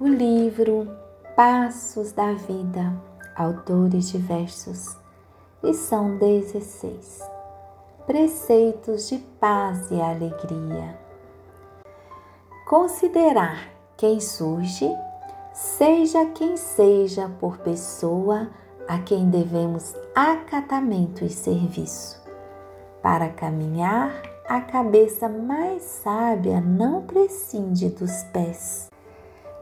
o livro Passos da Vida, autores diversos, lição 16. Preceitos de paz e alegria. Considerar quem surge, seja quem seja por pessoa a quem devemos acatamento e serviço. Para caminhar, a cabeça mais sábia não prescinde dos pés.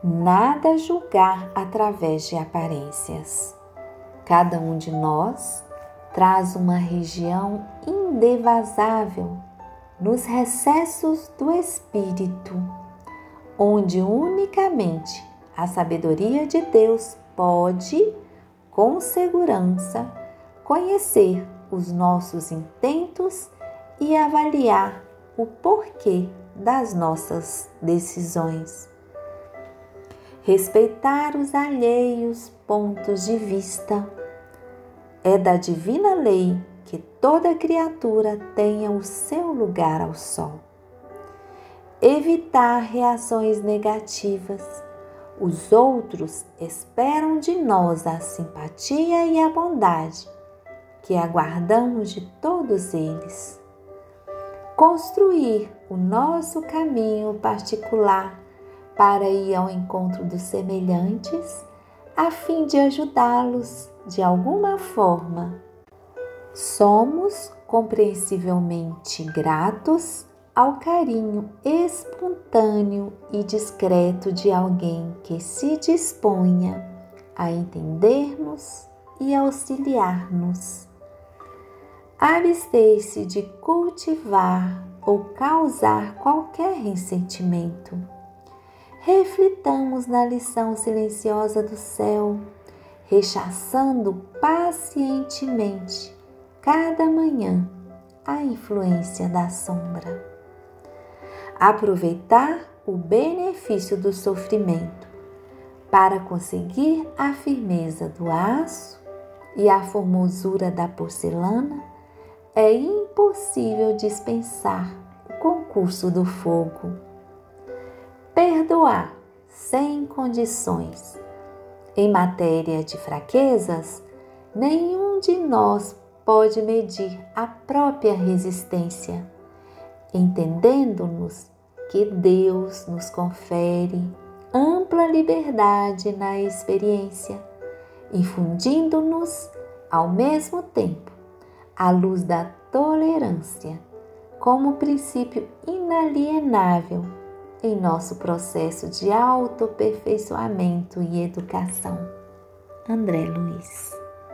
Nada julgar através de aparências. Cada um de nós traz uma região indevasável nos recessos do espírito, onde unicamente a sabedoria de Deus pode, com segurança, conhecer os nossos intentos e avaliar o porquê das nossas decisões. Respeitar os alheios pontos de vista. É da divina lei que toda criatura tenha o seu lugar ao sol. Evitar reações negativas. Os outros esperam de nós a simpatia e a bondade que aguardamos de todos eles. Construir o nosso caminho particular para ir ao encontro dos semelhantes, a fim de ajudá-los de alguma forma. Somos compreensivelmente gratos ao carinho espontâneo e discreto de alguém que se disponha a entender-nos e auxiliar-nos. Abster-se de cultivar ou causar qualquer ressentimento reflitamos na lição silenciosa do céu, rechaçando pacientemente cada manhã a influência da sombra. Aproveitar o benefício do sofrimento para conseguir a firmeza do aço e a formosura da porcelana, é impossível dispensar o concurso do fogo perdoar sem condições. Em matéria de fraquezas, nenhum de nós pode medir a própria resistência, entendendo-nos que Deus nos confere ampla liberdade na experiência, infundindo-nos ao mesmo tempo a luz da tolerância como princípio inalienável em nosso processo de autoaperfeiçoamento e educação. André Luiz